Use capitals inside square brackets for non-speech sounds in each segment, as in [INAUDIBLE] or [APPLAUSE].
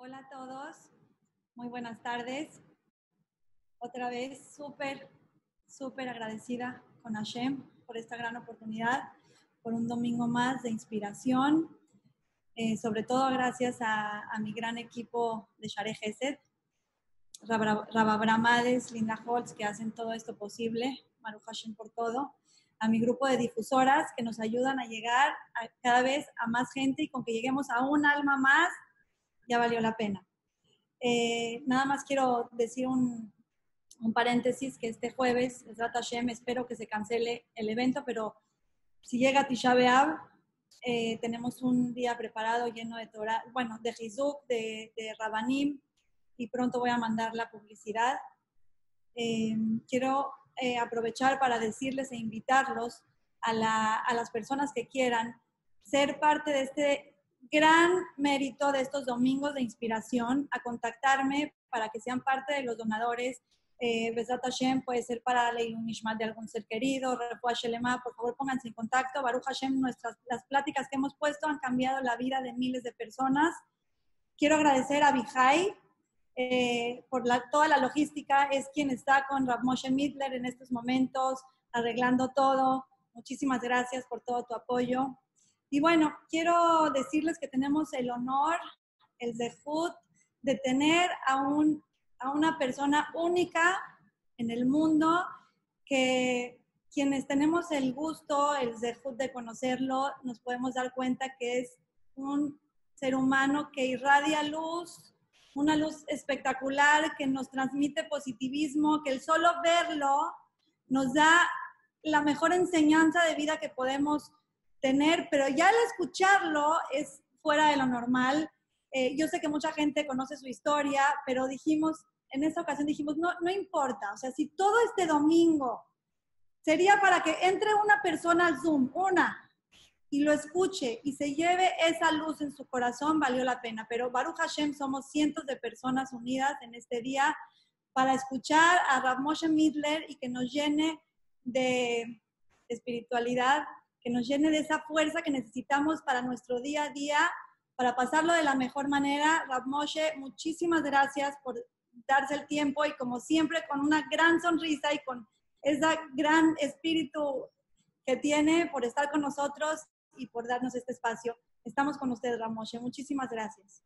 Hola a todos, muy buenas tardes. Otra vez súper, súper agradecida con Hashem por esta gran oportunidad, por un domingo más de inspiración. Eh, sobre todo gracias a, mi gran equipo de Share Gesed, Rababramades, Linda Holtz, que hacen todo esto posible, Maru Hashem por todo, a mi grupo de difusoras que nos ayudan a llegar a, cada vez a más gente y con que lleguemos a un alma más, ya valió la pena. Eh, nada más quiero decir un, un paréntesis que este jueves, Hashem, espero que se cancele el evento, pero si llega Tisha B'Av, eh, tenemos un día preparado lleno de Torah, bueno, de Hizuk, de, de Rabanim, y pronto voy a mandar la publicidad. Eh, quiero eh, aprovechar para decirles e invitarlos a, la, a las personas que quieran ser parte de este gran mérito de estos domingos de inspiración, a contactarme para que sean parte de los donadores eh, Besat Hashem puede ser para la Nishmat de algún ser querido, Refuah Shelema, por favor pónganse en contacto. Baruch Hashem, nuestras, las pláticas que hemos puesto han cambiado la vida de miles de personas. Quiero agradecer a Bihai eh, por la, toda la logística, es quien está con Rav Moshe Midler en estos momentos, arreglando todo. Muchísimas gracias por todo tu apoyo. Y bueno, quiero decirles que tenemos el honor, el zehut, de tener a un a una persona única en el mundo que quienes tenemos el gusto, el de conocerlo, nos podemos dar cuenta que es un ser humano que irradia luz, una luz espectacular, que nos transmite positivismo, que el solo verlo nos da la mejor enseñanza de vida que podemos tener, pero ya al escucharlo es fuera de lo normal eh, yo sé que mucha gente conoce su historia, pero dijimos, en esta ocasión dijimos, no, no importa, o sea, si todo este domingo sería para que entre una persona al Zoom, una, y lo escuche y se lleve esa luz en su corazón, valió la pena. Pero Baruch Hashem somos cientos de personas unidas en este día para escuchar a Rav Moshe Midler y que nos llene de espiritualidad, que nos llene de esa fuerza que necesitamos para nuestro día a día para pasarlo de la mejor manera. Rab Moshe, muchísimas gracias por darse el tiempo y como siempre con una gran sonrisa y con ese gran espíritu que tiene por estar con nosotros y por darnos este espacio. Estamos con usted, Rab Moshe. Muchísimas gracias.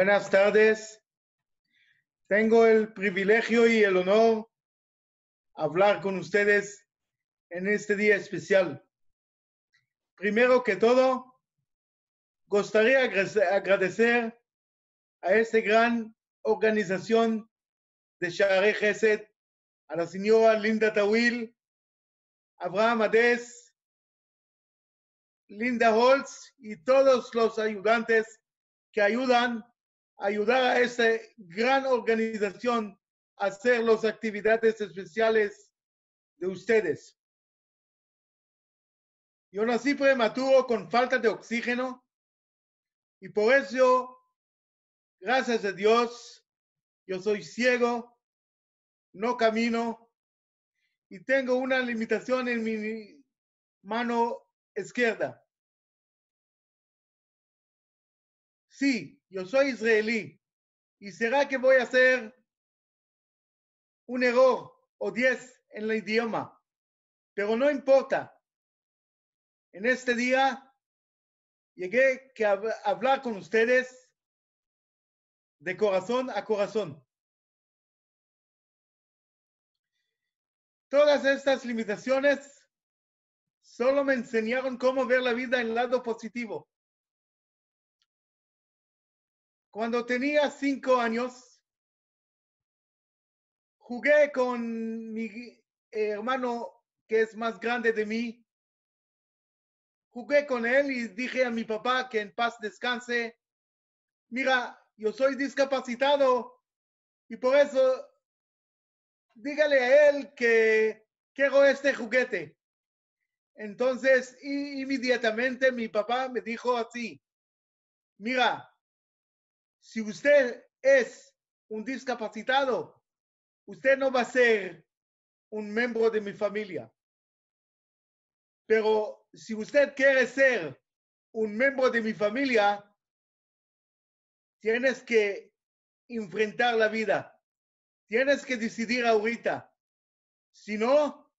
Buenas tardes. Tengo el privilegio y el honor hablar con ustedes en este día especial. Primero que todo, gustaría agradecer a esta gran organización de Share Gesed, a la señora Linda Tawil, Abraham Ades, Linda Holtz y todos los ayudantes que ayudan ayudar a esta gran organización a hacer las actividades especiales de ustedes. Yo nací prematuro con falta de oxígeno y por eso, gracias a Dios, yo soy ciego, no camino y tengo una limitación en mi mano izquierda. Sí, yo soy israelí. ¿Y será que voy a ser un error o diez en el idioma, pero no importa. En este día llegué a hablar con ustedes de corazón a corazón. Todas estas limitaciones solo me enseñaron cómo ver la vida en el lado positivo. Cuando tenía cinco años, jugué con mi hermano que es más grande de mí. Jugué con él y dije a mi papá que en paz descanse. Mira, yo soy discapacitado y por eso dígale a él que quiero este juguete. Entonces, inmediatamente mi papá me dijo así, mira, si usted es un discapacitado, usted no va a ser un miembro de mi familia. Pero si usted quiere ser un miembro de mi familia, tienes que enfrentar la vida. Tienes que decidir ahorita. Si no,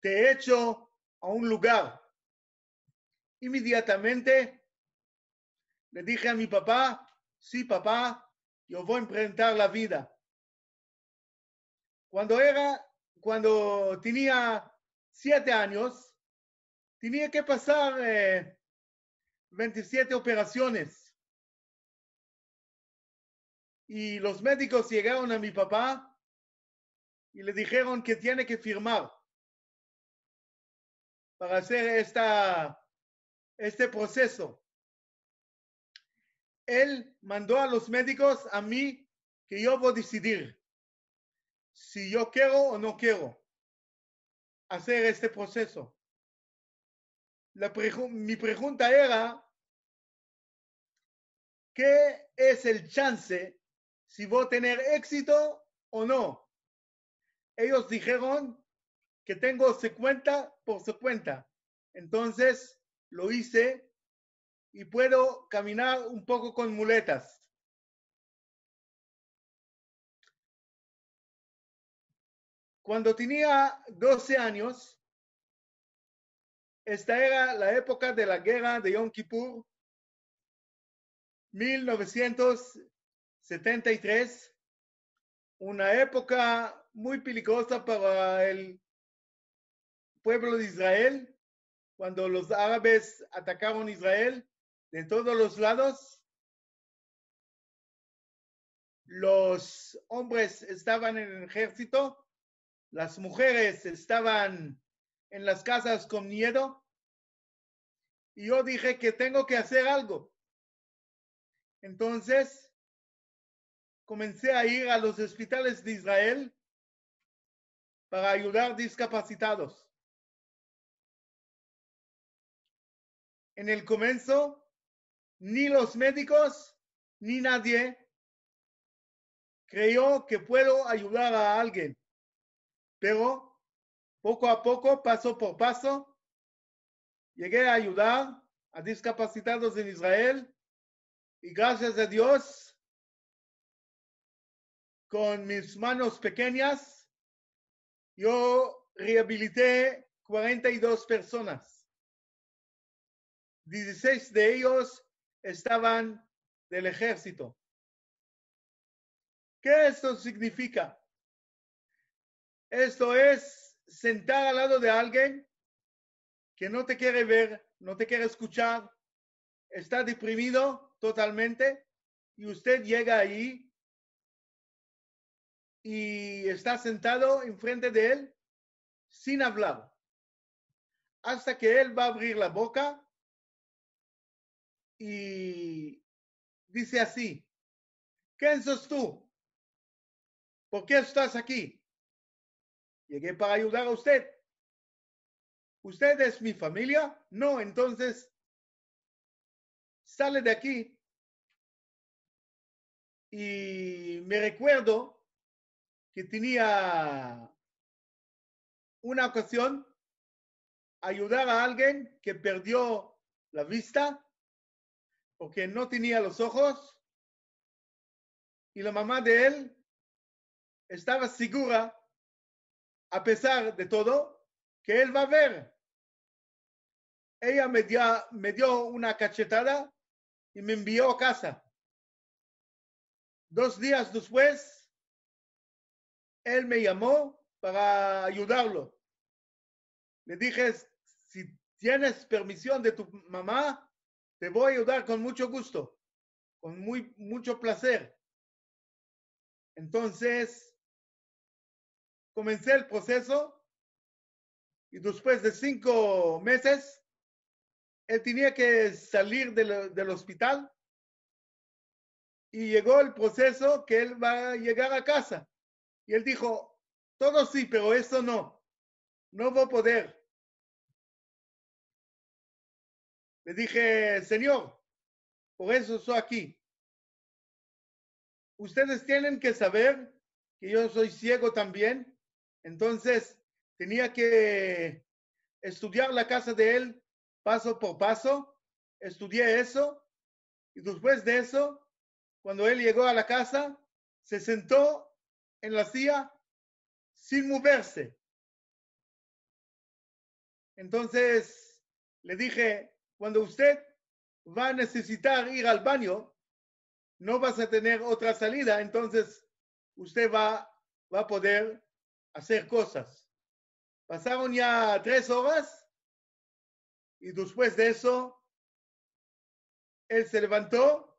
te echo a un lugar. Inmediatamente le dije a mi papá, sí, papá, yo voy a enfrentar la vida. Cuando era, cuando tenía siete años, tenía que pasar 27 eh, operaciones y los médicos llegaron a mi papá y le dijeron que tiene que firmar para hacer esta, este proceso. Él mandó a los médicos a mí que yo voy a decidir si yo quiero o no quiero hacer este proceso. Mi pregunta era, ¿qué es el chance si voy a tener éxito o no. Ellos dijeron que tengo 50 por 50. Entonces lo hice y puedo caminar un poco con muletas. Cuando tenía 12 años, esta era la época de la guerra de Yom Kippur, 1900 73, una época muy peligrosa para el pueblo de Israel, cuando los árabes atacaron Israel de todos los lados. Los hombres estaban en el ejército, las mujeres estaban en las casas con miedo. Y yo dije que tengo que hacer algo. Entonces, comencé a ir a los hospitales de Israel para ayudar discapacitados. En el comienzo, ni los médicos ni nadie creyó que puedo ayudar a alguien. Pero poco a poco, paso por paso, llegué a ayudar a discapacitados en Israel y gracias a Dios con mis manos pequeñas, yo rehabilité 42 personas. 16 de ellos estaban del ejército. ¿Qué esto significa? Esto es sentar al lado de alguien que no te quiere ver, no te quiere escuchar, está deprimido totalmente y usted llega ahí y está sentado enfrente de él sin hablar. Hasta que él va a abrir la boca y dice así, ¿quién sos tú? ¿Por qué estás aquí? Llegué para ayudar a usted. ¿Usted es mi familia? No, entonces sale de aquí. Y me recuerdo que tenía una ocasión ayudar a alguien que perdió la vista porque no tenía los ojos y la mamá de él estaba segura, a pesar de todo, que él va a ver. Ella me dio, me dio una cachetada y me envió a casa. Dos días después, él me llamó para ayudarlo. Le dije, si tienes permisión de tu mamá, te voy a ayudar con mucho gusto, con muy, mucho placer. Entonces, comencé el proceso y después de cinco meses, él tenía que salir del, hospital y llegó el proceso que él va a llegar a casa. Y él dijo, todo sí, pero eso no. No voy a poder. Le dije, Señor, por eso estoy aquí. Ustedes tienen que saber que yo soy ciego también. Entonces, tenía que estudiar la casa de él paso por paso. Estudié eso. Y después de eso, cuando él llegó a la casa, se sentó en la silla sin moverse. Entonces le dije, cuando usted va a necesitar ir al baño, no vas a tener otra salida, entonces usted va, va a poder hacer cosas. Pasaron ya tres horas y después de eso, él se levantó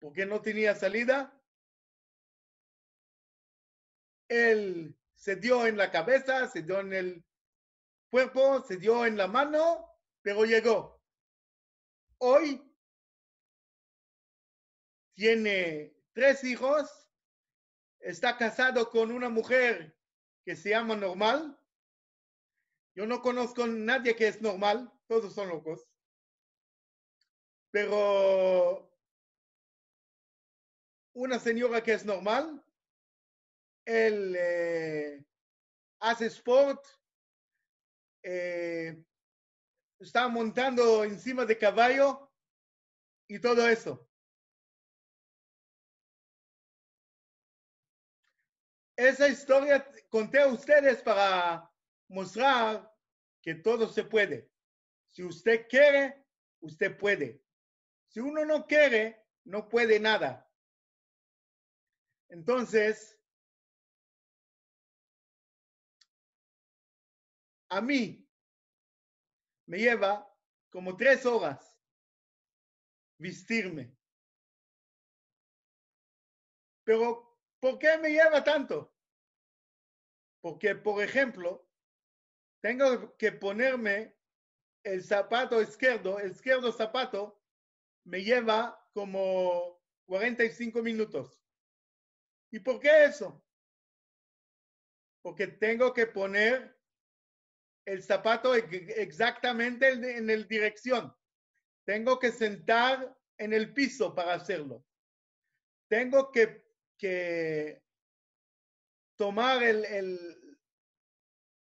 porque no tenía salida. Él se dio en la cabeza, se dio en el cuerpo, se dio en la mano, pero llegó. Hoy tiene tres hijos, está casado con una mujer que se llama normal. Yo no conozco a nadie que es normal, todos son locos. Pero una señora que es normal, él eh, hace sport, eh, está montando encima de caballo y todo eso. Esa historia conté a ustedes para mostrar que todo se puede. Si usted quiere, usted puede. Si uno no quiere, no puede nada. Entonces, a mí me lleva como tres horas vestirme. Pero, ¿por qué me lleva tanto? Porque, por ejemplo, tengo que ponerme el zapato izquierdo, el izquierdo zapato me lleva como 45 minutos. ¿Y por qué eso? Porque tengo que poner el zapato exactamente en la dirección. Tengo que sentar en el piso para hacerlo. Tengo que, que tomar el, el,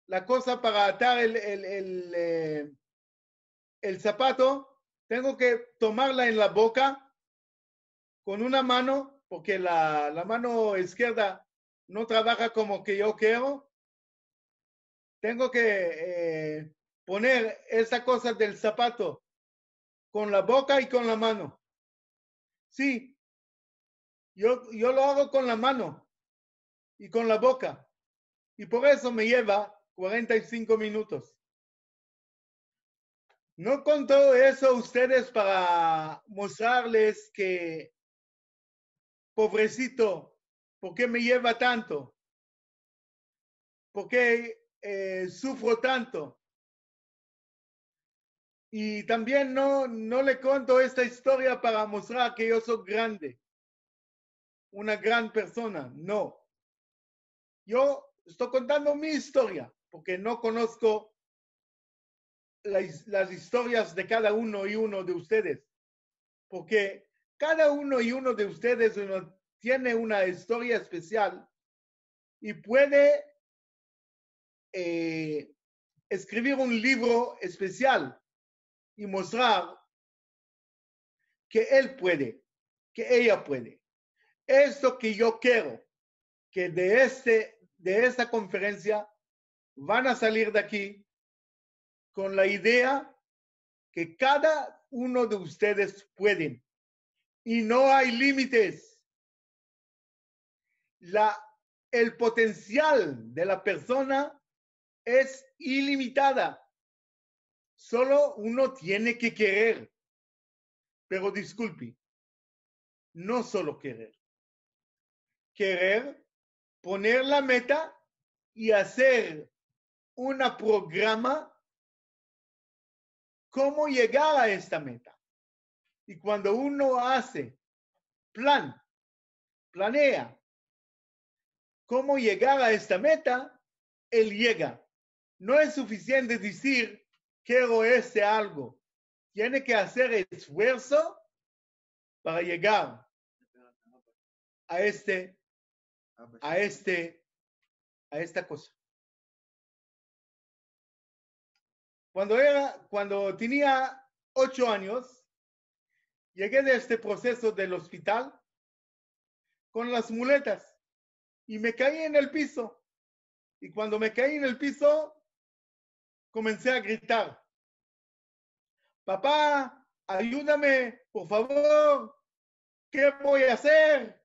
la cosa para atar el, el, eh, el zapato. Tengo que tomarla en la boca con una mano porque la, la mano izquierda no trabaja como que yo quiero, tengo que eh, poner esa cosa del zapato con la boca y con la mano. Sí, yo, yo lo hago con la mano y con la boca. Y por eso me lleva 45 minutos. No con todo eso ustedes para mostrarles que pobrecito, ¿por qué me lleva tanto? ¿Por qué eh, sufro tanto? Y también no, no le cuento esta historia para mostrar que yo soy grande, una gran persona, no. Yo estoy contando mi historia porque no conozco las, las historias de cada uno y uno de ustedes, porque cada uno y uno de ustedes tiene una historia especial y puede eh, escribir un libro especial y mostrar que él puede, que ella puede. Esto que yo quiero, que de, este, de esta conferencia van a salir de aquí con la idea que cada uno de ustedes pueden y no hay límites. La, el potencial de la persona es ilimitada. Solo uno tiene que querer. Pero disculpe, no solo querer. Querer, poner la meta y hacer una programa cómo llegar a esta meta. Y cuando uno hace plan, planea cómo llegar a esta meta, él llega. No es suficiente decir, quiero este algo. Tiene que hacer esfuerzo para llegar a este, a este, a esta cosa. Cuando, era, cuando tenía ocho años, llegué de este proceso del hospital con las muletas y me caí en el piso. Y cuando me caí en el piso, comencé a gritar, papá, ayúdame, por favor, ¿qué voy a hacer?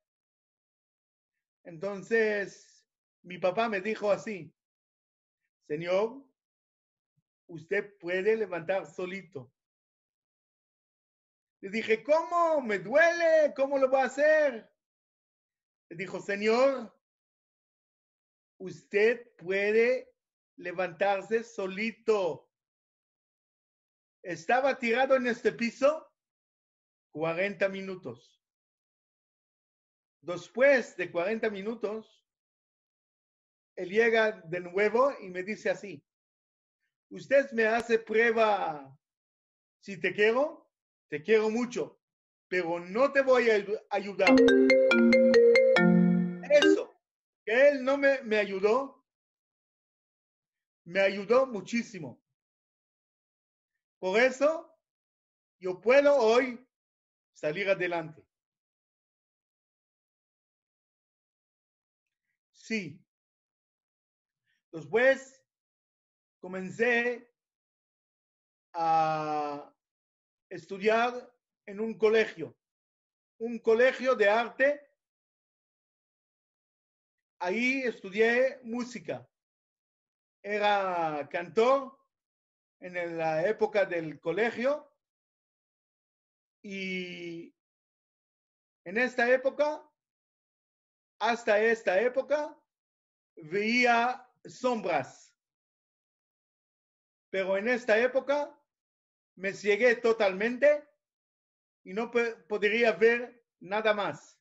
Entonces, mi papá me dijo así, Señor, usted puede levantar solito. Le dije, ¿cómo? ¿Me duele? ¿Cómo lo voy a hacer? Le dijo, Señor, usted puede levantarse solito. Estaba tirado en este piso 40 minutos. Después de 40 minutos, él llega de nuevo y me dice así, usted me hace prueba si te quiero, te quiero mucho, pero no te voy a ayudar. Eso, que él no me, me ayudó, me ayudó muchísimo. Por eso, yo puedo hoy salir adelante. Sí. Después comencé a estudiar en un colegio, un colegio de arte. Ahí estudié música. Era cantor en la época del colegio y en esta época, hasta esta época, veía sombras pero en esta época me ciegué totalmente y no podría ver nada más.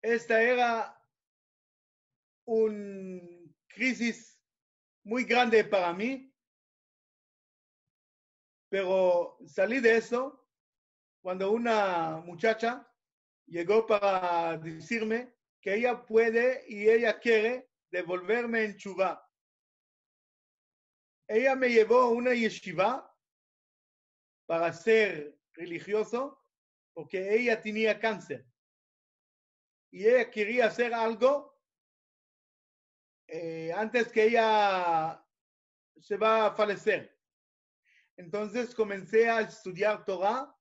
Esta era una crisis muy grande para mí, pero salí de eso cuando una muchacha llegó para decirme que ella puede y ella quiere devolverme en Chubá. Ella me llevó a una yeshiva para ser religioso porque ella tenía cáncer y ella quería hacer algo eh, antes que ella se va a falecer. Entonces comencé a estudiar Torah,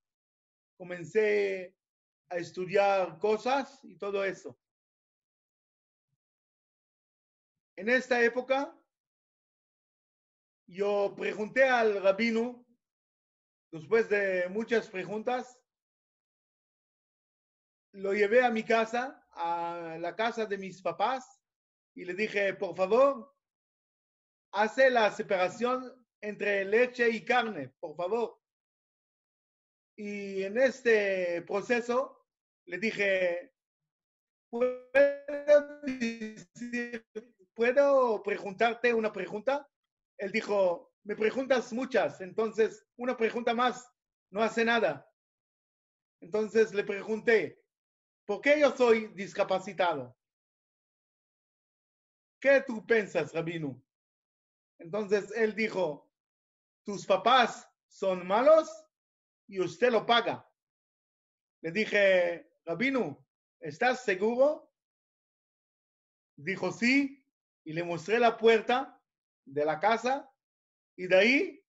comencé a estudiar cosas y todo eso. En esta época, yo pregunté al rabino, después de muchas preguntas, lo llevé a mi casa, a la casa de mis papás, y le dije, por favor, hace la separación entre leche y carne, por favor. Y en este proceso le dije, ¿puedo ¿puedo preguntarte una pregunta? Él dijo, me preguntas muchas, entonces una pregunta más no hace nada. Entonces le pregunté, ¿por qué yo soy discapacitado? ¿Qué tú piensas, Rabino? Entonces él dijo, tus papás son malos y usted lo paga. Le dije, Rabino, ¿estás seguro? Dijo sí, y le mostré la puerta de la casa, y de ahí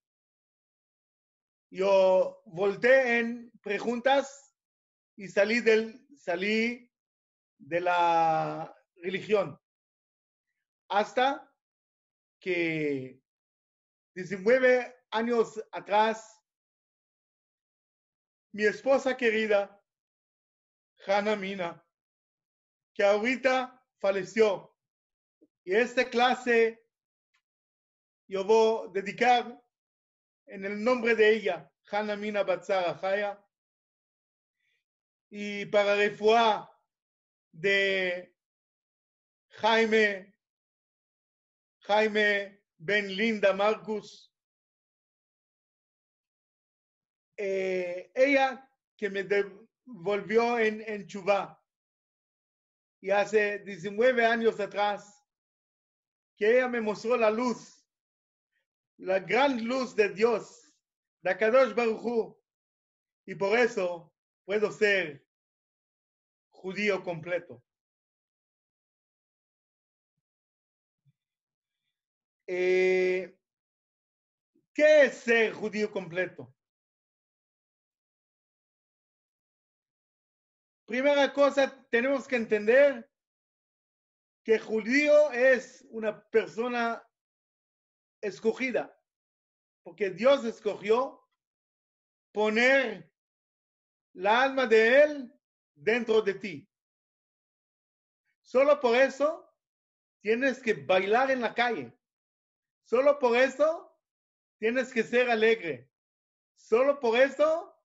yo volteé en preguntas y salí del, salí de la religión. Hasta que 19 años atrás, mi esposa querida, Hannah Mina, que ahorita falleció, y esta clase yo voy a dedicar en el nombre de ella, Hannah Mina Batzara Jaya, y para refuá de Jaime, Jaime Ben Linda Marcus, eh, ella que me devolvió en, en y hace 19 años atrás, que ella me mostró la luz, la gran luz de Dios, de Kadosh Baruj Hu, y por eso puedo ser judío completo. Eh, ¿Qué es ser judío completo? Primera cosa, tenemos que entender que judío es una persona escogida, porque Dios escogió poner la alma de Él dentro de ti. Solo por eso tienes que bailar en la calle. Solo por eso tienes que ser alegre. Solo por eso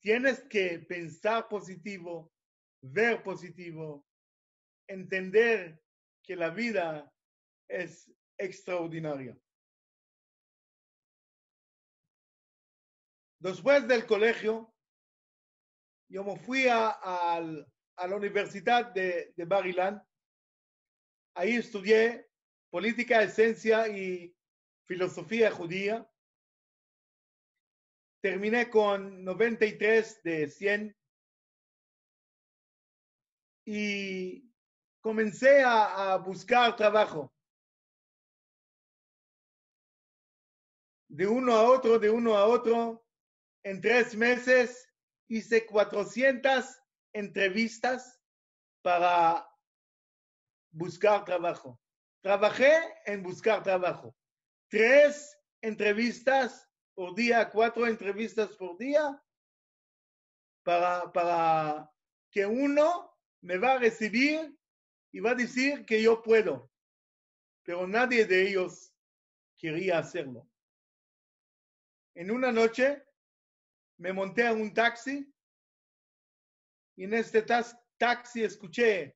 tienes que pensar positivo, ver positivo, entender que la vida es extraordinaria. Después del colegio, yo me fui a, la Universidad de, de Barilan. Ahí estudié política, esencia y filosofía judía. Terminé con 93 de 100 y comencé a, a buscar trabajo. De uno a otro, de uno a otro. En tres meses hice 400 entrevistas para buscar trabajo. Trabajé en buscar trabajo. Tres entrevistas por día, cuatro entrevistas por día, para, para que uno me va a recibir y va a decir que yo puedo. Pero nadie de ellos quería hacerlo. En una noche me monté a un taxi y en este taxi escuché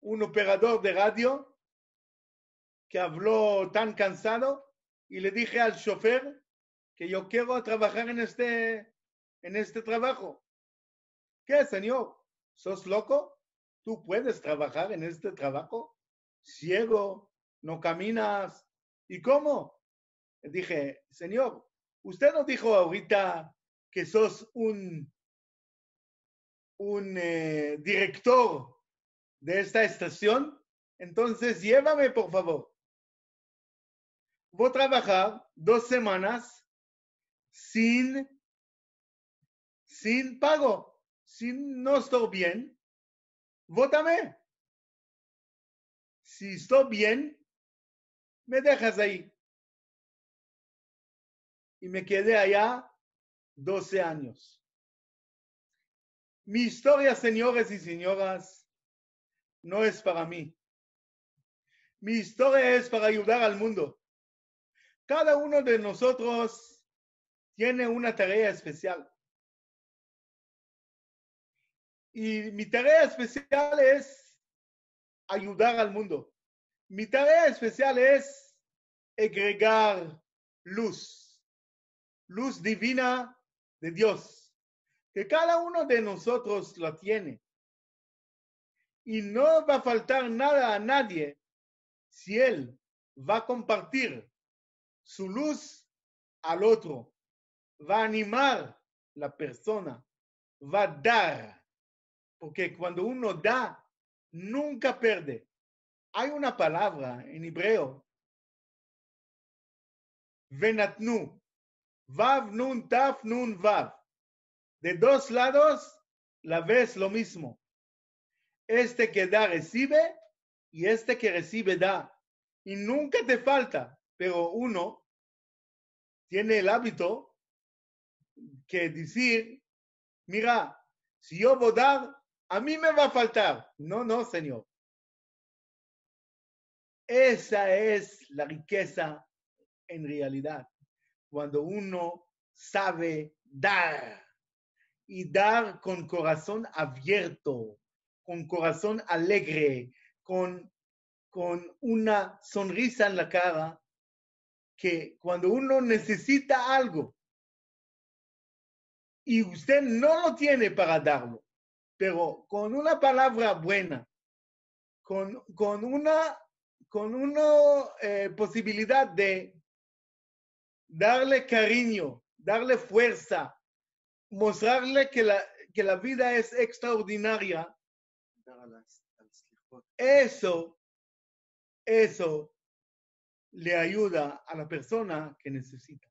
un operador de radio que habló tan cansado y le dije al chofer que yo quiero trabajar en este, en este trabajo. ¿Qué, señor? ¿Sos loco? ¿Tú puedes trabajar en este trabajo? Ciego, no caminas. ¿Y cómo? Le dije, señor, usted nos dijo ahorita que sos un, un eh, director de esta estación, entonces llévame, por favor voy a trabajar dos semanas sin, sin pago. Si no estoy bien, vótame. Si estoy bien, me dejas ahí. Y me quedé allá 12 años. Mi historia, señores y señoras, no es para mí. Mi historia es para ayudar al mundo. Cada uno de nosotros tiene una tarea especial. Y mi tarea especial es ayudar al mundo. Mi tarea especial es agregar luz, luz divina de Dios, que cada uno de nosotros la tiene. Y no va a faltar nada a nadie si él va a compartir su luz al otro, va a animar la persona, va a dar porque cuando uno da, nunca pierde. Hay una palabra en hebreo, venatnu, vav nun taf nun vav. De dos lados, la ves lo mismo. Este que da recibe y este que recibe da. Y nunca te falta, pero uno tiene el hábito que decir, mira, si yo voy a dar, a mí me va a faltar. No, no, Señor. Esa es la riqueza en realidad, cuando uno sabe dar y dar con corazón abierto, con corazón alegre, con, con una sonrisa en la cara, que cuando uno necesita algo y usted no lo tiene para darlo, pero con una palabra buena, con, con una, con una eh, posibilidad de darle cariño, darle fuerza, mostrarle que la, que la vida es extraordinaria, eso, eso le ayuda a la persona que necesita.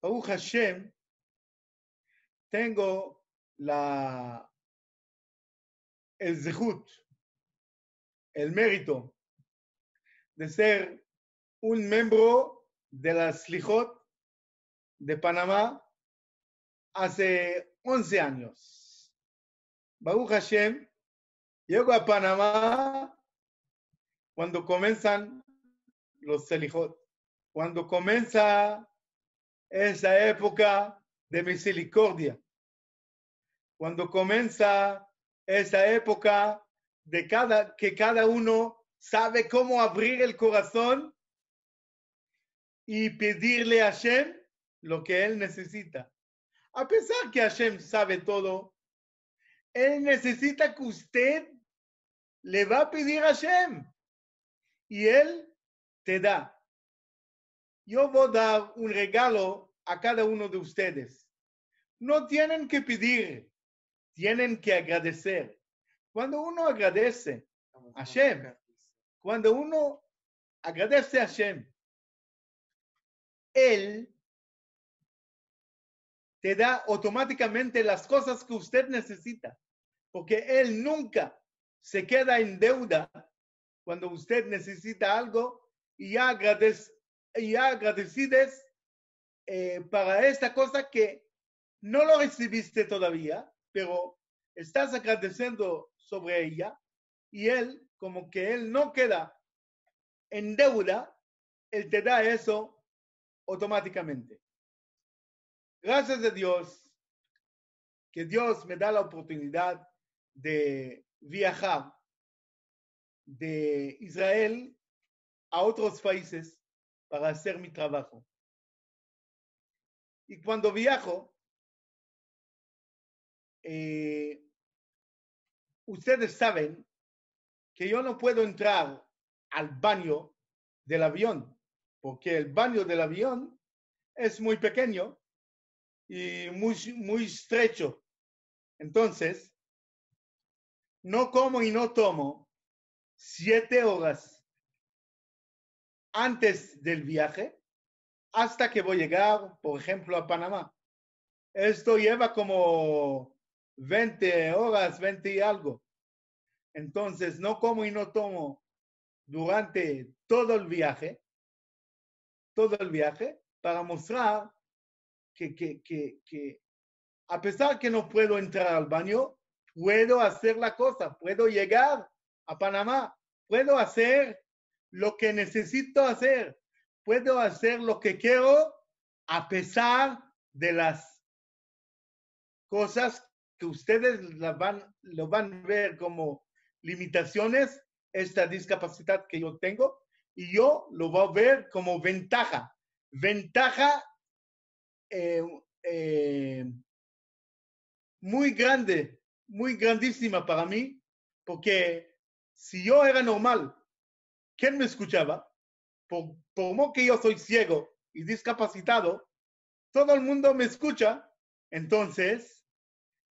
Baruch Hashem, tengo la, el zehut, el mérito de ser un miembro de la Slijot de Panamá hace 11 años. Baruch Hashem, llego a Panamá cuando comienzan los Selijot, cuando comienza esa época de misericordia, cuando comienza esa época de cada, que cada uno sabe cómo abrir el corazón y pedirle a Hashem lo que él necesita. A pesar que Hashem sabe todo, él necesita que usted le va a pedir a Hashem y él te da. Yo voy a dar un regalo a cada uno de ustedes. No tienen que pedir, tienen que agradecer. Cuando uno agradece a Hashem, cuando uno agradece a Hashem, Él te da automáticamente las cosas que usted necesita, porque Él nunca se queda en deuda cuando usted necesita algo y ya, y ya agradecides eh, para esta cosa que no lo recibiste todavía, pero estás agradeciendo sobre ella y él, como que él no queda en deuda, él te da eso automáticamente. Gracias a Dios que Dios me da la oportunidad de viajar de Israel a otros países para hacer mi trabajo. Y cuando viajo, eh, ustedes saben que yo no puedo entrar al baño del avión, porque el baño del avión es muy pequeño y muy, muy estrecho. Entonces, no como y no tomo siete horas antes del viaje hasta que voy a llegar, por ejemplo, a Panamá. Esto lleva como 20 horas, 20 y algo. Entonces, no como y no tomo durante todo el viaje, todo el viaje, para mostrar que, que, que, que a pesar que no puedo entrar al baño, puedo hacer la cosa, puedo llegar a Panamá, puedo hacer lo que necesito hacer, puedo hacer lo que quiero a pesar de las cosas que ustedes van, lo van a ver como limitaciones, esta discapacidad que yo tengo, y yo lo voy a ver como ventaja. Ventaja eh, eh, muy grande, muy grandísima para mí, porque si yo era normal, ¿quién me escuchaba? Por, por que yo soy ciego y discapacitado, todo el mundo me escucha Entonces,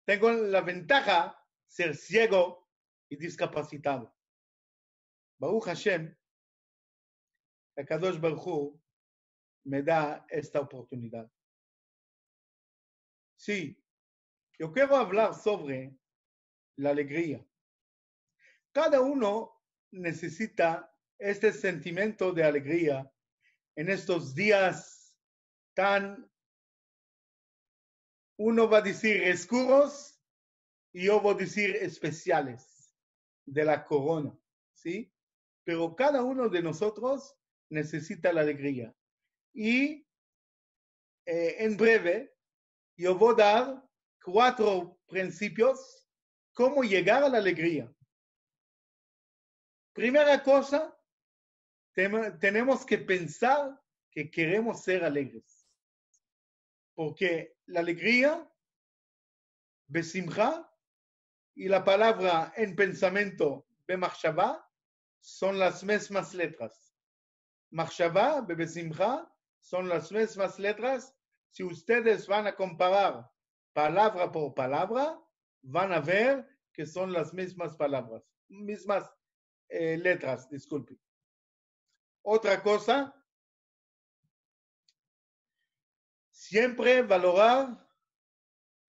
tengo la ventaja ser ciego y discapacitado. Baruch Hashem, Kadosh Baruch me da esta oportunidad. Sí, yo quiero hablar sobre la alegría. Cada uno necesita este sentimiento de alegría en estos días tan, uno va a decir oscuros y yo voy a decir especiales de la corona, ¿sí? Pero cada uno de nosotros necesita la alegría. Y eh, en breve yo voy a dar cuatro principios cómo llegar a la alegría. Primera cosa, tenemos que pensar que queremos ser alegres. Porque la alegría, besimcha, y la palabra en pensamiento, bemachshava, son las mismas letras. Machshava, besimcha, son las mismas letras. Si ustedes van a comparar palabra por palabra, van a ver que son las mismas palabras, mismas eh, letras, disculpe. Otra cosa, siempre valorar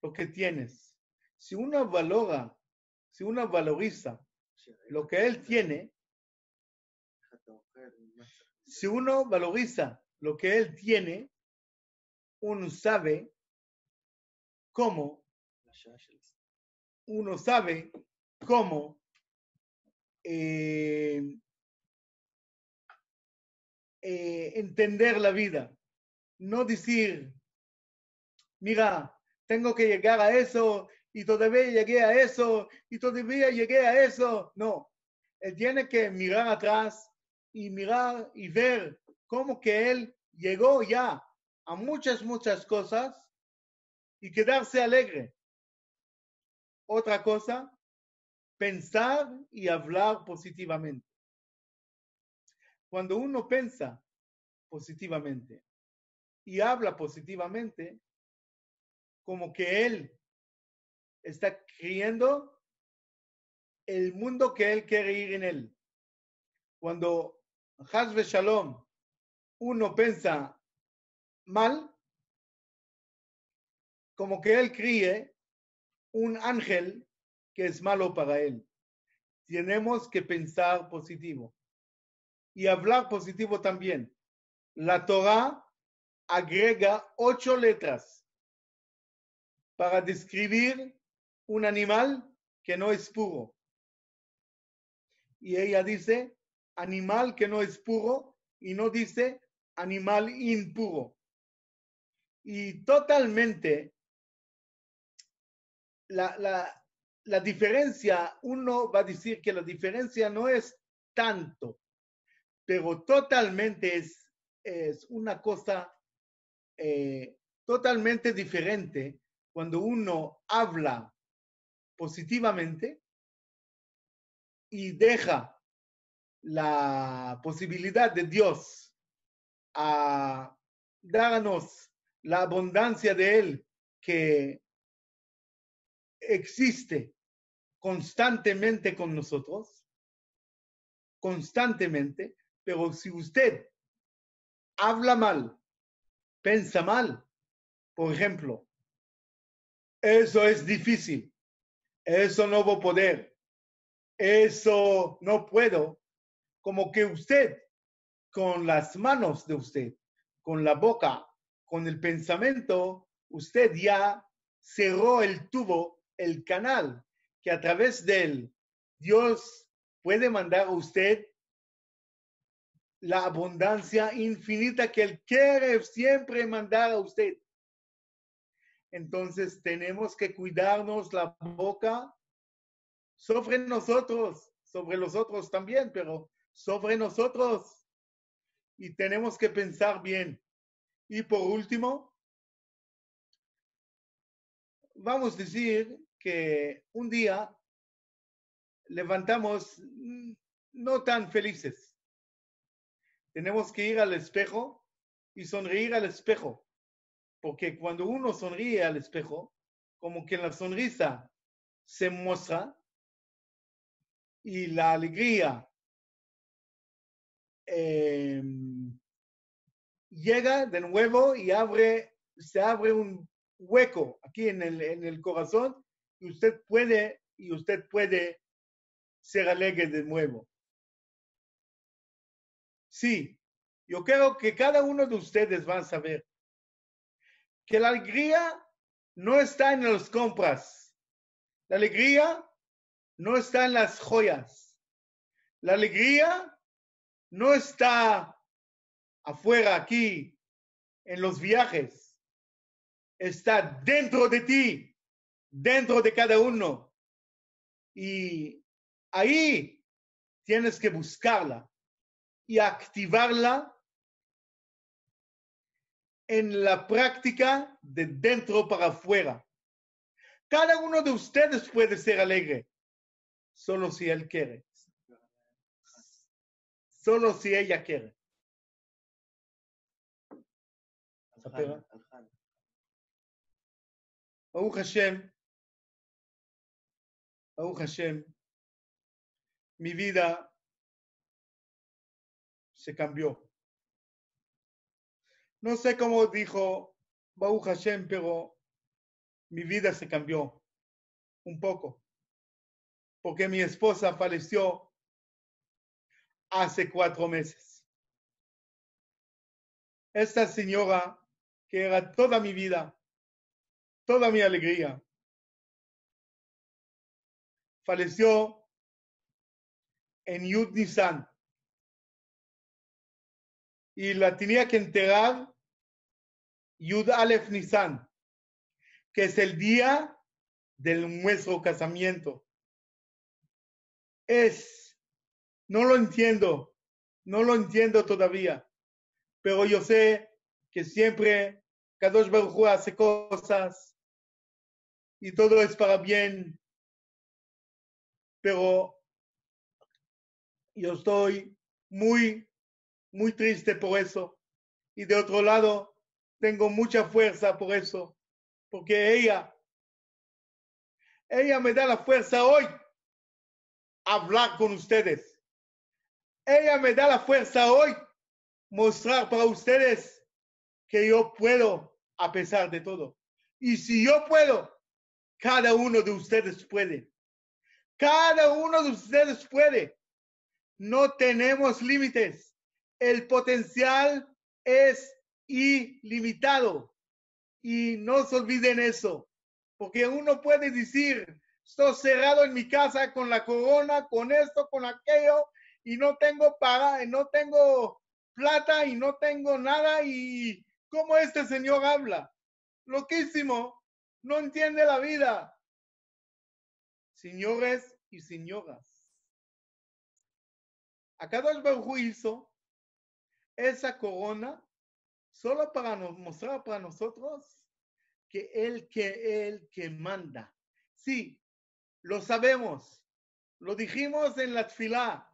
lo que tienes. Si uno valora, si uno valoriza lo que él tiene, si uno valoriza lo que él tiene, uno sabe cómo, uno sabe cómo eh, eh, entender la vida. No decir, mira, tengo que llegar a eso y todavía llegué a eso y todavía llegué a eso. No, él tiene que mirar atrás y mirar y ver cómo que él llegó ya a muchas, muchas cosas y quedarse alegre. Otra cosa, pensar y hablar positivamente. Cuando uno piensa positivamente y habla positivamente, como que él está creyendo el mundo que él quiere ir en él. Cuando Hasbe Shalom uno piensa mal, como que él críe un ángel que es malo para él. Tenemos que pensar positivo y hablar positivo también. La Torah agrega ocho letras para describir un animal que no es puro. Y ella dice animal que no es puro y no dice animal impuro. Y totalmente la, la, diferencia, uno va a decir que la diferencia no es tanto, pero totalmente es, es una cosa eh, totalmente diferente cuando uno habla positivamente y deja la posibilidad de Dios a darnos la abundancia de Él que existe constantemente con nosotros, constantemente, pero si usted habla mal, piensa mal, por ejemplo, eso es difícil, eso no voy poder, eso no puedo, como que usted, con las manos de usted, con la boca, con el pensamiento, usted ya cerró el tubo el canal que a través de él Dios puede mandar a usted la abundancia infinita que Él quiere siempre mandar a usted. Entonces tenemos que cuidarnos la boca sobre nosotros, sobre los otros también, pero sobre nosotros. Y tenemos que pensar bien. Y por último, vamos a decir que un día levantamos mm, no tan felices. Tenemos que ir al espejo y sonreír al espejo porque cuando uno sonríe al espejo, como que la sonrisa se muestra y la alegría eh, llega de nuevo y abre, se abre un hueco aquí en el, en el corazón y usted puede, y usted puede ser alegre de nuevo. Sí, yo creo que cada uno de ustedes va a saber que la alegría no está en las compras. La alegría no está en las joyas. La alegría no está afuera, aquí, en los viajes. Está dentro de ti, dentro de cada uno. Y ahí tienes que buscarla y activarla en la práctica de dentro para afuera. Cada uno de ustedes puede ser alegre, solo si él quiere. Solo si ella quiere. Baruch Hashem, mi vida se cambió. No sé cómo dijo Baruch Hashem, pero mi vida se cambió un poco. Porque mi esposa falleció hace cuatro meses. Esta señora, que era toda mi vida, toda mi alegría, falleció en Yud Nisan. Y la tenía que enterrar Yud Aleph Nisan, que es el día del nuestro casamiento. Es, no lo entiendo, no lo entiendo todavía, pero yo sé que siempre Kadosh Baruj Hu hace cosas y todo es para bien, pero yo estoy muy, muy triste por eso. Y de otro lado, tengo mucha fuerza por eso, porque ella, ella me da la fuerza hoy hablar con ustedes. Ella me da la fuerza hoy mostrar para ustedes que yo puedo a pesar de todo. Y si yo puedo, cada uno de ustedes puede. Cada uno de ustedes puede. No tenemos límites. El potencial es ilimitado. Y no se olviden eso. Porque uno puede decir, estoy cerrado en mi casa con la corona, con esto, con aquello, y no tengo para, no tengo plata y no tengo nada. Y cómo este señor habla. Loquísimo. No entiende la vida. Señores y señoras. Acá Baruj hizo esa corona solo para nos mostrar para nosotros que él que él que manda. Sí, lo sabemos. Lo dijimos en la fila.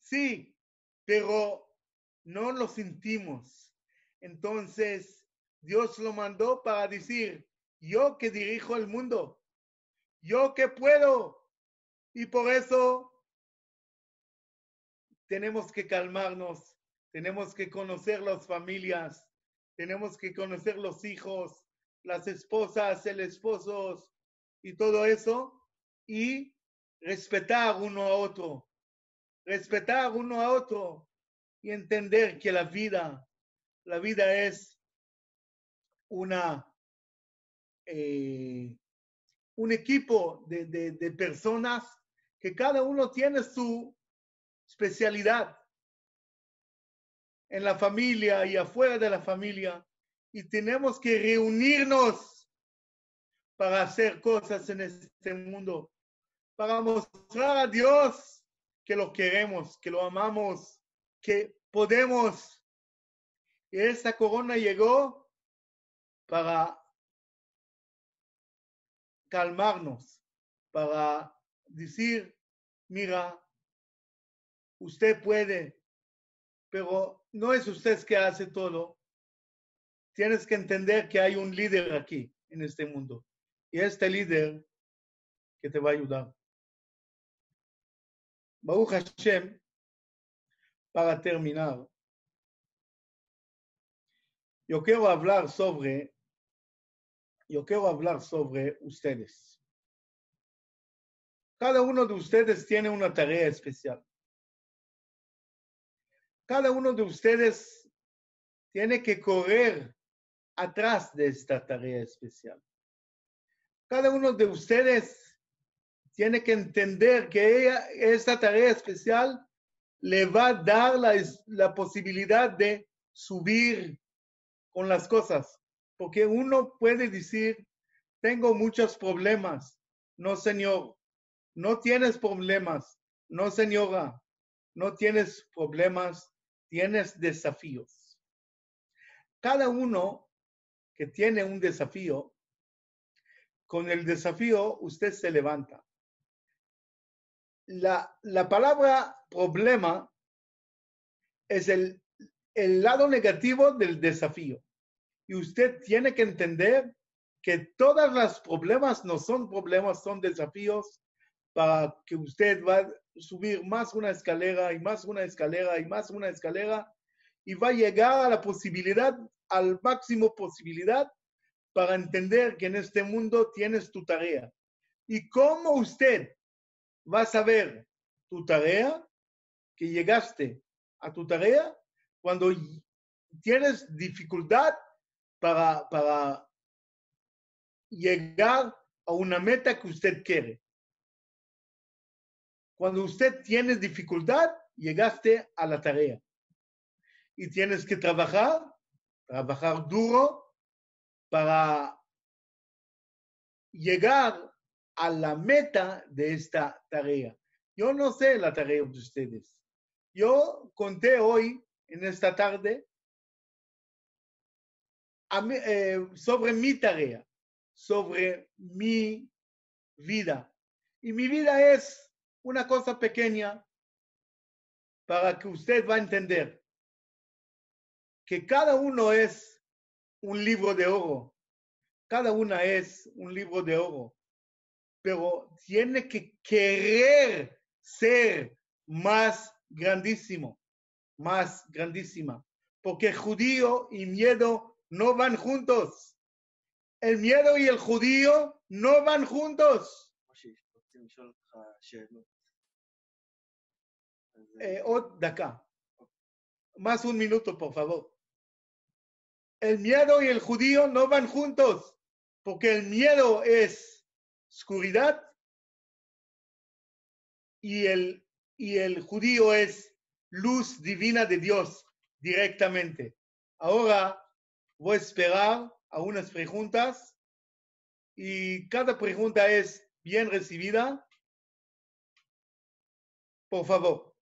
Sí, pero no lo sentimos. Entonces, Dios lo mandó para decir, yo que dirijo el mundo, yo que puedo. Y por eso tenemos que calmarnos, tenemos que conocer las familias, tenemos que conocer los hijos, las esposas, el esposo y todo eso, y respetar uno a otro, respetar uno a otro y entender que la vida, la vida es una, eh, un equipo de, de, personas que cada uno tiene su especialidad en la familia y afuera de la familia y tenemos que reunirnos para hacer cosas en este mundo, para mostrar a Dios que lo queremos, que lo amamos, que podemos. Y esta corona llegó para calmarnos, para decir, mira, usted puede, pero no es usted que hace todo, tienes que entender que hay un líder aquí, en este mundo. Y este líder que te va a ayudar. Baruch Hashem, para terminar, yo quiero hablar sobre, yo quiero hablar sobre ustedes. Cada uno de ustedes tiene una tarea especial. Cada uno de ustedes tiene que correr atrás de esta tarea especial. Cada uno de ustedes tiene que entender que esta tarea especial le va a dar la, la posibilidad de subir con las cosas. Porque uno puede decir, tengo muchos problemas. No, señor, no tienes problemas. No, señora, no tienes problemas, tienes desafíos. Cada uno que tiene un desafío, con el desafío usted se levanta. La, la palabra problema es el, el lado negativo del desafío. Y usted tiene que entender que todos los problemas no son problemas, son desafíos para que usted va a subir más una escalera y más una escalera y más una escalera y va a llegar a la posibilidad, al máximo posibilidad para entender que en este mundo tienes tu tarea. ¿Y cómo usted va a saber tu tarea? Que llegaste a tu tarea cuando tienes dificultad para, llegar a una meta que usted quiere. Cuando usted tiene dificultad, llegaste a la tarea. Y tienes que trabajar, trabajar duro para llegar a la meta de esta tarea. Yo no sé la tarea de ustedes. Yo conté hoy, en esta tarde, eh, sobre mi tarea, sobre mi vida. Y mi vida es una cosa pequeña para que usted va a entender que cada uno es un libro de oro. Cada una es un libro de oro. Pero tiene que querer ser más grandísimo, más grandísima. Porque judío y miedo no van juntos. El miedo y el judío no van juntos. Eh, acá. Más un minuto, por favor. El miedo y el judío no van juntos, porque el miedo es oscuridad y el, y el judío es luz divina de Dios directamente. Ahora voy a esperar a unas preguntas y cada pregunta es bien recibida. Por favor.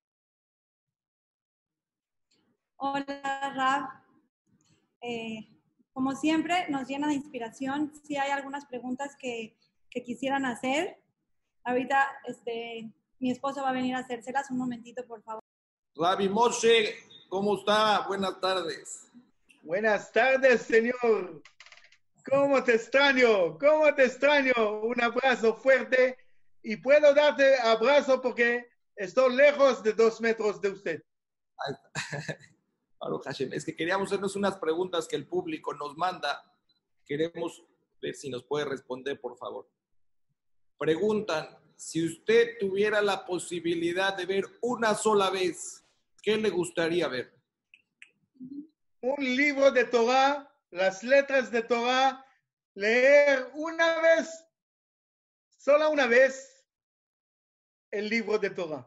Hola, Rab. Eh, como siempre, nos llena de inspiración. Si hay algunas preguntas que, que quisieran hacer, ahorita este, mi esposo va a venir a hacérselas. Un momentito, por favor. Rabbi Moshe, ¿cómo está? Buenas tardes. Buenas tardes, señor. ¿Cómo te extraño? ¿Cómo te extraño? Un abrazo fuerte y puedo darte abrazo porque estoy lejos de dos metros de usted. [LAUGHS] Es que queríamos hacernos unas preguntas que el público nos manda. Queremos ver si nos puede responder, por favor. Preguntan, si usted tuviera la posibilidad de ver una sola vez, ¿qué le gustaría ver? Un libro de Torah, las letras de Torah, leer una vez, solo una vez, el libro de Torah.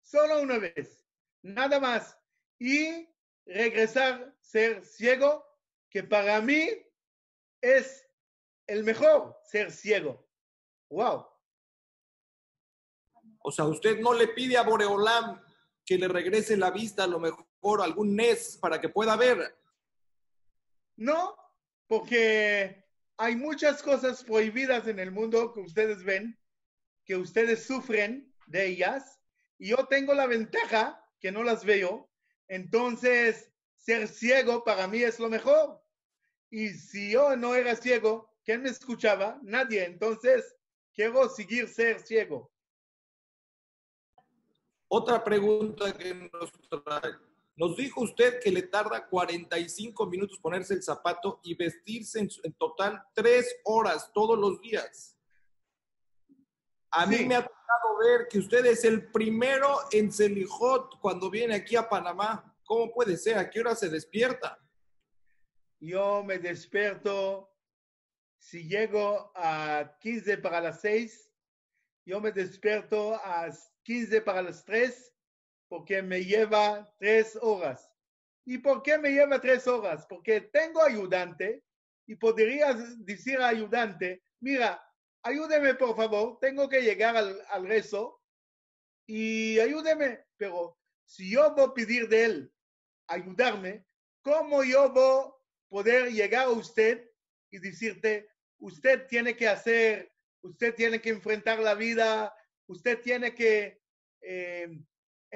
Solo una vez, nada más. Y regresar, ser ciego, que para mí es el mejor ser ciego. Wow. O sea, usted no le pide a Boreolam que le regrese la vista a lo mejor algún NES para que pueda ver. No, porque hay muchas cosas prohibidas en el mundo que ustedes ven, que ustedes sufren de ellas, y yo tengo la ventaja que no las veo, entonces ser ciego para mí es lo mejor. Y si yo no era ciego, ¿quién me escuchaba? Nadie. Entonces, quiero seguir ser ciego. Otra pregunta que nos trae. Nos dijo usted que le tarda 45 minutos ponerse el zapato y vestirse en, en total tres horas todos los días. A mí me ha tocado ver que usted es el primero en Celijot cuando viene aquí a Panamá. ¿Cómo puede ser? ¿A qué hora se despierta? Yo me despierto, si llego a 15 para las 6, yo me despierto a 15 para las 3 porque me lleva 3 horas. ¿Y por qué me lleva 3 horas? Porque tengo ayudante y podrías decir ayudante, mira, ayúdeme por favor, tengo que llegar al, al rezo y ayúdeme, pero si yo voy a pedir de él ayudarme, ¿cómo yo voy a poder llegar a usted y decirte, usted tiene que hacer, usted tiene que enfrentar la vida, usted tiene que eh,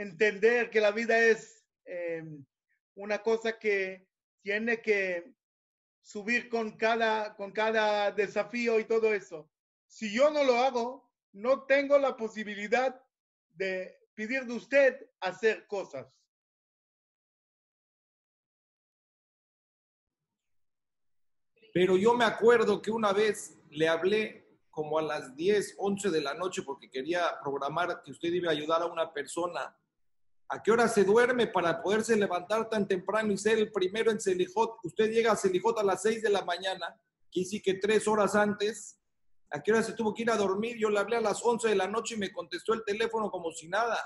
entender que la vida es eh, una cosa que tiene que subir con cada, con cada desafío y todo eso. Si yo no lo hago, no tengo la posibilidad de pedir de usted hacer cosas. Pero yo me acuerdo que una vez le hablé como a las 10, 11 de la noche porque quería programar que usted iba a ayudar a una persona. ¿A qué hora se duerme para poderse levantar tan temprano y ser el primero en Celijot? Usted llega a Celijot a las 6 de la mañana, que sí que tres horas antes. ¿A qué hora se tuvo que ir a dormir? Yo le hablé a las 11 de la noche y me contestó el teléfono como si nada.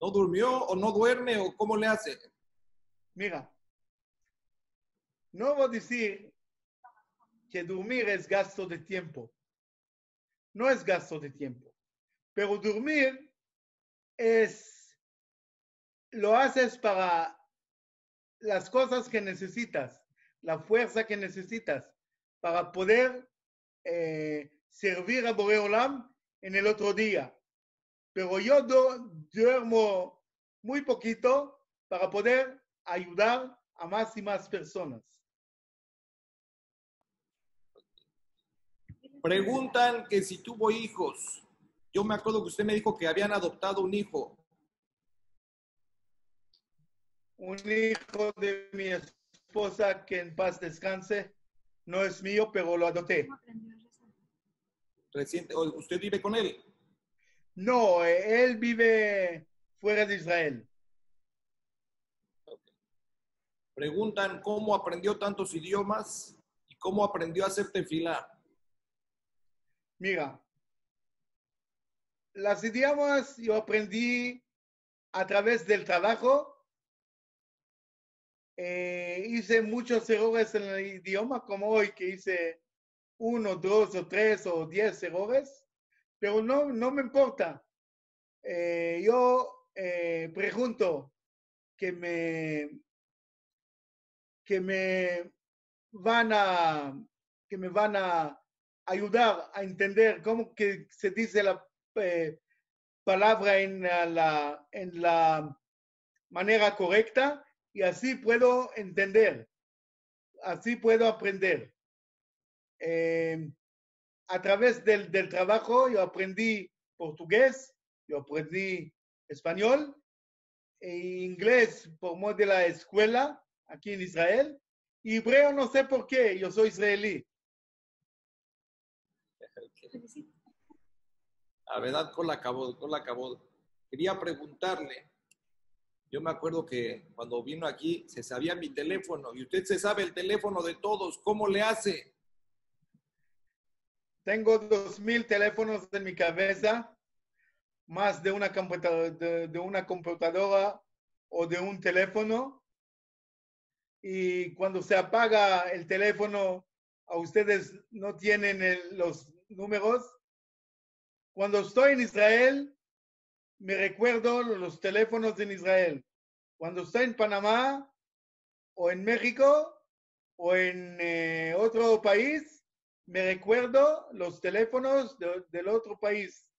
¿No durmió o no duerme o cómo le hace? Mira, no voy a decir que dormir es gasto de tiempo. No es gasto de tiempo. Pero dormir es, lo haces para las cosas que necesitas, la fuerza que necesitas para poder eh, servir a Boreolam en el otro día. Pero yo do- duermo muy poquito para poder ayudar a más y más personas. Preguntan que si tuvo hijos. Yo me acuerdo que usted me dijo que habían adoptado un hijo. Un hijo de mi esposa que en paz descanse no es mío, pero lo adopté. Reciente, o ¿Usted vive con él? No, eh, él vive fuera de Israel. Preguntan cómo aprendió tantos idiomas y cómo aprendió a hacer tefilá. Mira, las idiomas yo aprendí a través del trabajo. Eh, hice muchos errores en el idioma, como hoy que hice uno, dos o tres o diez errores, pero no, no me importa. Eh, yo eh, pregunto que me, que me van a, que me van a ayudar a entender cómo que se dice la palabra en la, en la manera correcta y así puedo entender, así puedo aprender. Eh, a través del, del trabajo yo aprendí portugués, yo aprendí español e inglés por modo de la escuela aquí en Israel. Hebreo no sé por qué, yo soy israelí. Verdad, con la acabó, con la acabó. Quería preguntarle, yo me acuerdo que cuando vino aquí se sabía mi teléfono y usted se sabe el teléfono de todos, ¿cómo le hace? Tengo dos mil teléfonos en mi cabeza, más de una, computadora, de, de una computadora o de un teléfono. Y cuando se apaga el teléfono, a ustedes no tienen el- los números. Cuando estoy en Israel, me recuerdo los teléfonos en Israel. Cuando estoy en Panamá o en México o en eh, otro país, me recuerdo los teléfonos de- del otro país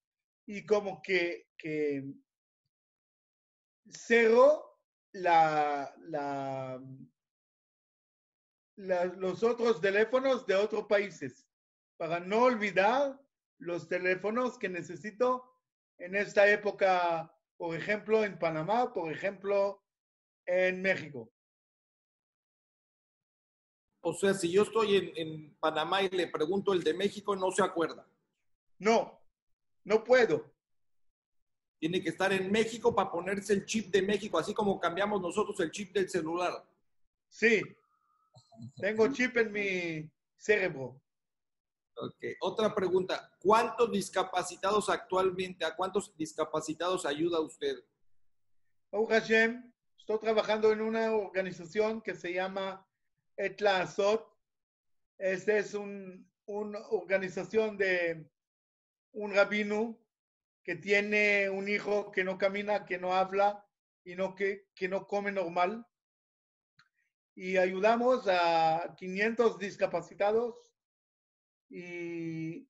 y como que, que cero la, la, la- los otros teléfonos de otros países para no olvidar los teléfonos que necesito en esta época, por ejemplo, en Panamá, por ejemplo, en México. O sea, si yo estoy en, en Panamá y le pregunto el de México, no se acuerda. No, no puedo. Tiene que estar en México para ponerse el chip de México, así como cambiamos nosotros el chip del celular. Sí, tengo chip en mi cerebro. Ok. Otra pregunta. ¿Cuántos discapacitados actualmente, a cuántos discapacitados ayuda usted? Baruch Hashem, estoy trabajando en una organización que se llama Etla Azot. Esta es un- una organización de un rabino que tiene un hijo que no camina, que no habla y no, que, que no come normal. Y ayudamos a 500 discapacitados y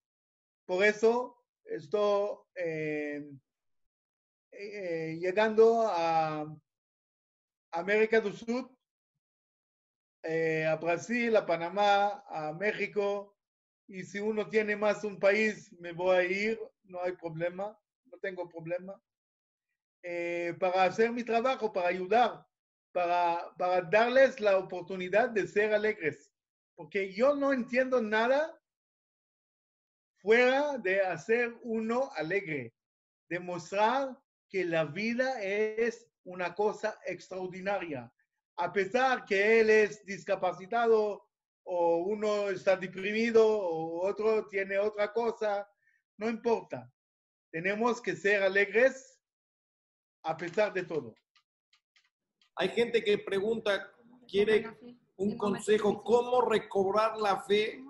por eso estoy eh, eh, llegando a América del Sur, eh, a Brasil, a Panamá, a México, y si uno tiene más un país, me voy a ir, no hay problema, no tengo problema, eh, para hacer mi trabajo, para ayudar, para, para darles la oportunidad de ser alegres, porque yo no entiendo nada fuera de hacer uno alegre, demostrar que la vida es una cosa extraordinaria. A pesar que él es discapacitado o uno está deprimido o otro tiene otra cosa, no importa. Tenemos que ser alegres a pesar de todo. Hay gente que pregunta, quiere un consejo, ¿cómo recobrar la fe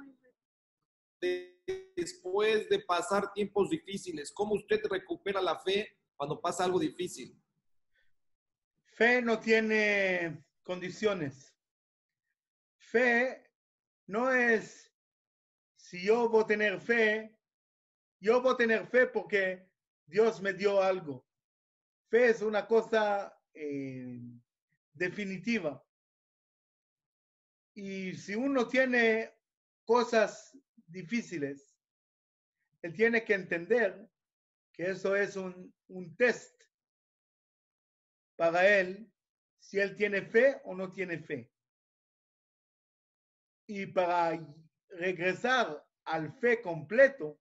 de- después de pasar tiempos difíciles? ¿Cómo usted recupera la fe cuando pasa algo difícil? Fe no tiene condiciones. Fe no es si yo voy a tener fe, yo voy a tener fe porque Dios me dio algo. Fe es una cosa eh, definitiva. Y si uno tiene cosas difíciles, él tiene que entender que eso es un, un test para él si él tiene fe o no tiene fe. Y para regresar al fe completo,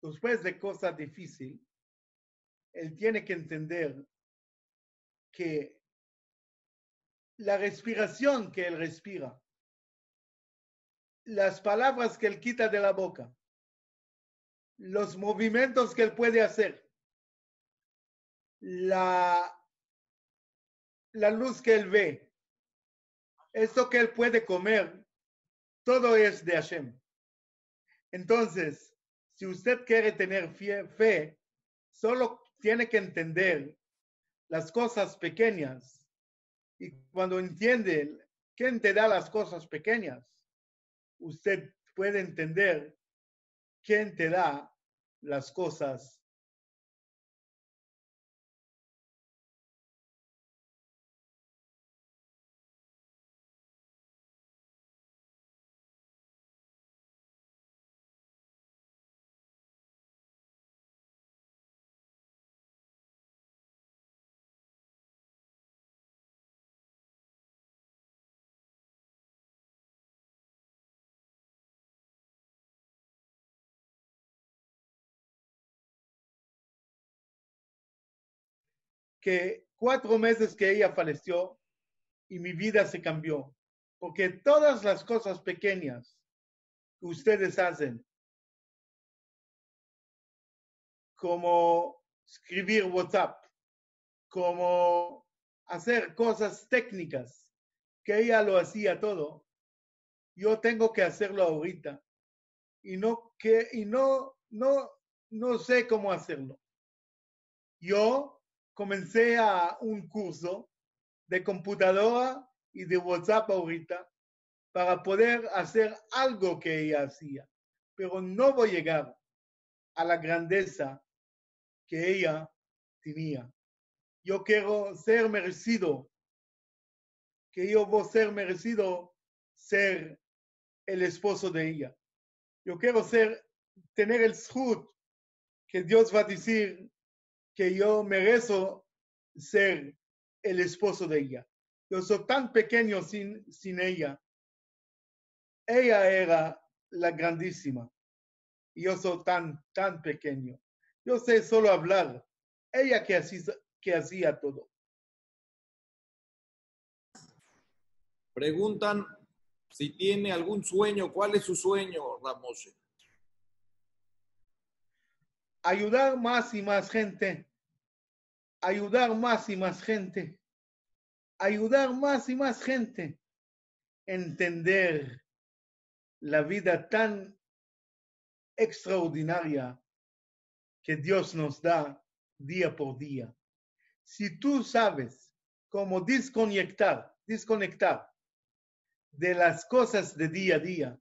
después de cosas difíciles, él tiene que entender que la respiración que él respira, las palabras que él quita de la boca, los movimientos que él puede hacer, la, la luz que él ve, esto que él puede comer, todo es de Hashem. Entonces, si usted quiere tener fie- fe, solo tiene que entender las cosas pequeñas. Y cuando entiende quién te da las cosas pequeñas, usted puede entender quién te da las cosas que cuatro meses que ella falleció y mi vida se cambió. Porque todas las cosas pequeñas que ustedes hacen, como escribir WhatsApp, como hacer cosas técnicas, que ella lo hacía todo, yo tengo que hacerlo ahorita y no que y no no no sé cómo hacerlo. Yo comencé a un curso de computadora y de WhatsApp ahorita para poder hacer algo que ella hacía, pero no voy a llegar a la grandeza que ella tenía. Yo quiero ser merecido, que yo voy a ser merecido ser el esposo de ella. Yo quiero ser, tener el schut que Dios va a decir que yo merezco ser el esposo de ella. Yo soy tan pequeño sin, sin ella. Ella era la grandísima. Yo soy tan, tan pequeño. Yo sé solo hablar. Ella que hacía, que hacía todo. Preguntan si tiene algún sueño. ¿Cuál es su sueño, Ramos? Ayudar más y más gente. Ayudar más y más gente. Ayudar más y más gente. Entender la vida tan extraordinaria que Dios nos da día por día. Si tú sabes cómo desconectar, desconectar de las cosas de día a día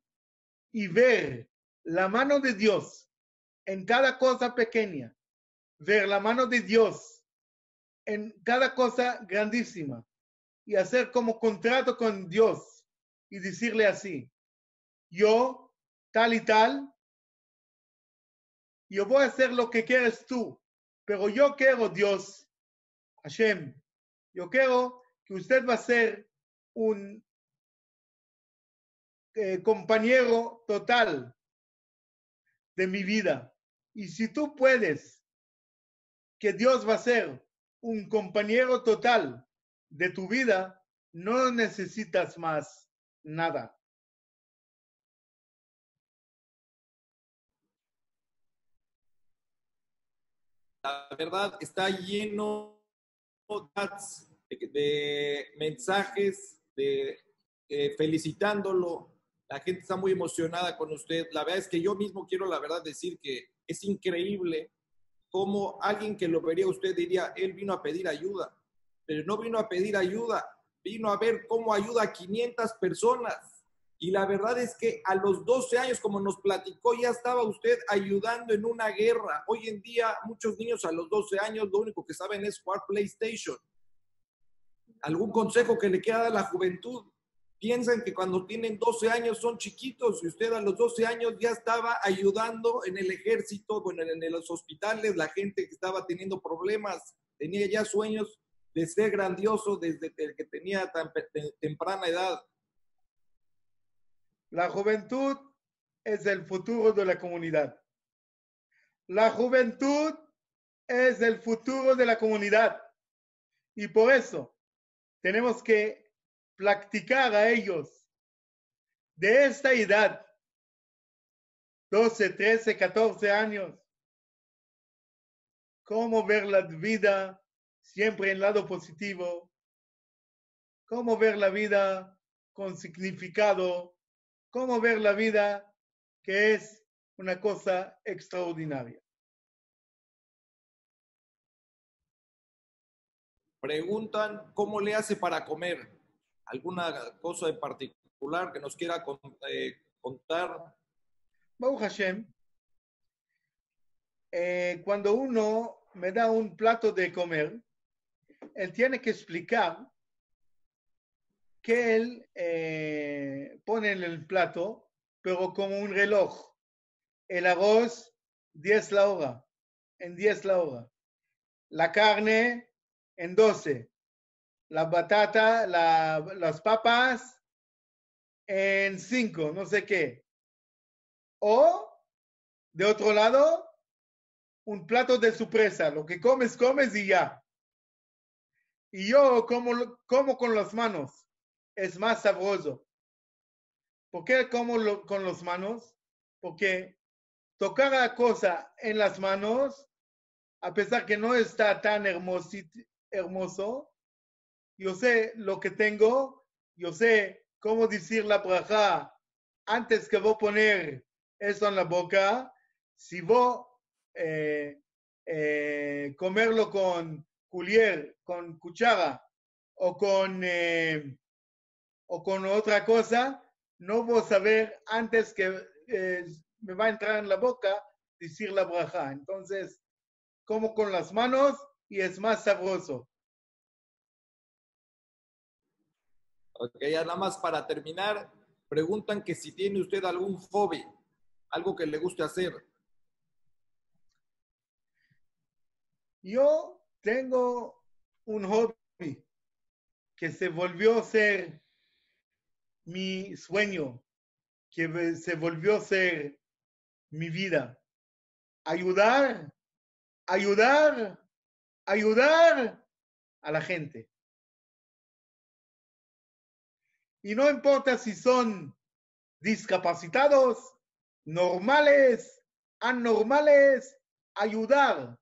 y ver la mano de Dios en cada cosa pequeña, ver la mano de Dios en cada cosa grandísima y hacer como contrato con Dios y decirle así, yo tal y tal, yo voy a hacer lo que quieres tú, pero yo quiero Dios, Hashem, yo quiero que usted va a ser un eh, compañero total de mi vida. Y si tú puedes, que Dios va a ser un compañero total de tu vida, no necesitas más nada. La verdad está lleno de, mensajes de eh, felicitándolo, la gente está muy emocionada con usted. La verdad es que yo mismo quiero, la verdad, decir que es increíble cómo alguien que lo vería usted diría, él vino a pedir ayuda, pero no vino a pedir ayuda, vino a ver cómo ayuda a 500 personas. Y la verdad es que a los 12 años, como nos platicó, ya estaba usted ayudando en una guerra. Hoy en día, muchos niños a los 12 años lo único que saben es jugar PlayStation. ¿Algún consejo que le queda a la juventud? Piensan que cuando tienen 12 años son chiquitos y usted a los 12 años ya estaba ayudando en el ejército, bueno, en los hospitales, la gente que estaba teniendo problemas, tenía ya sueños de ser grandioso desde que tenía tan temprana edad. La juventud es el futuro de la comunidad. La juventud es el futuro de la comunidad. Y por eso tenemos que practicar a ellos. De esta edad, 12, 13, 14 años, cómo ver la vida siempre en lado positivo, cómo ver la vida con significado, cómo ver la vida que es una cosa extraordinaria. Preguntan cómo le hace para comer alguna cosa en particular que nos quiera eh, contar. Baruch Hashem, eh, cuando uno me da un plato de comer, él tiene que explicar que él eh, pone en el plato, pero como un reloj. El arroz, 10 la hora, en 10 la hora. La carne, en 12 la batata, las papas en cinco, no sé qué. O, de otro lado, un plato de sorpresa. Lo que comes, comes y ya. Y yo como, como con las manos. Es más sabroso. ¿Por qué como con las manos? Porque tocar la cosa en las manos, a pesar que no está tan hermoso, yo sé lo que tengo, yo sé cómo decir la braja antes que voy a poner eso en la boca, si voy eh, eh, comerlo con culier, con cuchara o con, eh, o con otra cosa, no voy a saber antes que me va a entrar en la boca decir la braja. Entonces, como con las manos y es más sabroso. Ok, nada más para terminar, Preguntan que si tiene usted algún hobby, algo que le guste hacer. Yo tengo un hobby que se volvió a ser mi sueño, que se volvió a ser mi vida. Ayudar, ayudar, ayudar a la gente. Y no importa si son discapacitados, normales, anormales, ayudar.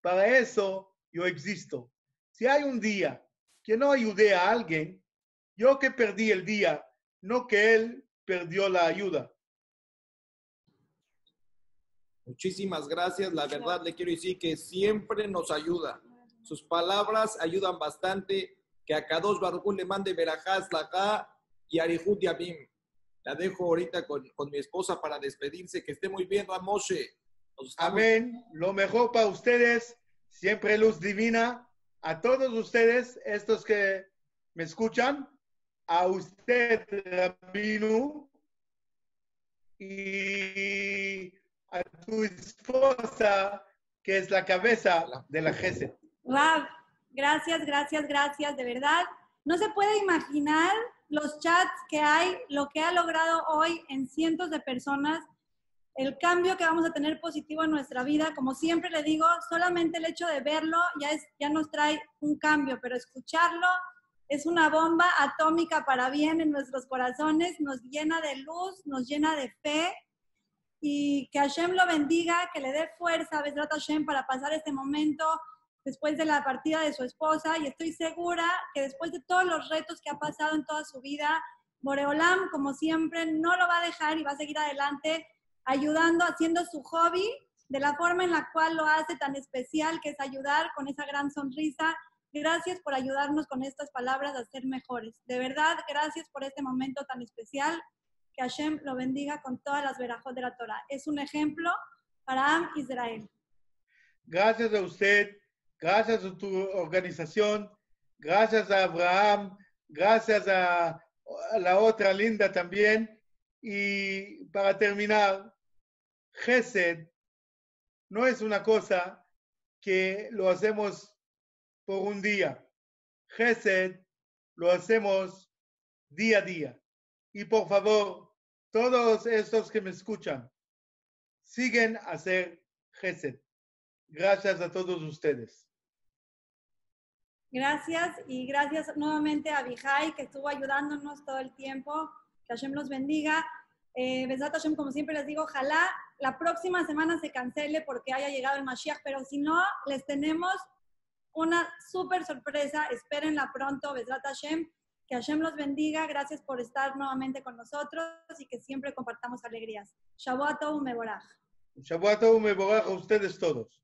Para eso yo existo. Si hay un día que no ayudé a alguien, yo que perdí el día, no que él perdió la ayuda. Muchísimas gracias. La verdad le quiero decir que siempre nos ayuda. Sus palabras ayudan bastante. Que a Kadosh Baruch le mande Berajás, Laká y Arihut Yabim. La dejo ahorita con, con, mi esposa para despedirse. Que esté muy bien, Ramoshe. Amén. Lo mejor para ustedes. Siempre luz divina. A todos ustedes, estos que me escuchan, a usted, Rabinu, y a tu esposa, que es la cabeza de la GESE. Rab, gracias, gracias, gracias, de verdad. No se puede imaginar los chats que hay, lo que ha logrado hoy en cientos de personas, el cambio que vamos a tener positivo en nuestra vida. Como siempre le digo, solamente el hecho de verlo ya, es, ya nos trae un cambio, pero escucharlo es una bomba atómica para bien en nuestros corazones, nos llena de luz, nos llena de fe y que Hashem lo bendiga, que le dé fuerza a Besrat Hashem para pasar este momento después de la partida de su esposa y estoy segura que después de todos los retos que ha pasado en toda su vida, Boreolam, como siempre, no lo va a dejar y va a seguir adelante ayudando, haciendo su hobby de la forma en la cual lo hace tan especial, que es ayudar con esa gran sonrisa Gracias por ayudarnos con estas palabras a ser mejores. De verdad, gracias por este momento tan especial. Que Hashem lo bendiga con todas las verajos de la Torah. Es un ejemplo para Am Israel. Gracias a usted, gracias a tu organización, gracias a Abraham, gracias a, la otra linda también. Y para terminar, Gesed no es una cosa que lo hacemos por un día. Gesed lo hacemos día a día. Y por favor, todos estos que me escuchan, siguen a hacer Gesed. Gracias a todos ustedes. Gracias y gracias nuevamente a Vijay que estuvo ayudándonos todo el tiempo. Que Hashem los bendiga. Eh, Hashem, como siempre les digo, ojalá la próxima semana se cancele porque haya llegado el Mashiach, pero si no, les tenemos una súper sorpresa. Espérenla pronto, Besrat Hashem. Que Hashem los bendiga. Gracias por estar nuevamente con nosotros y que siempre compartamos alegrías. Shavuot Meborach. Shavuot Meborach a ustedes todos.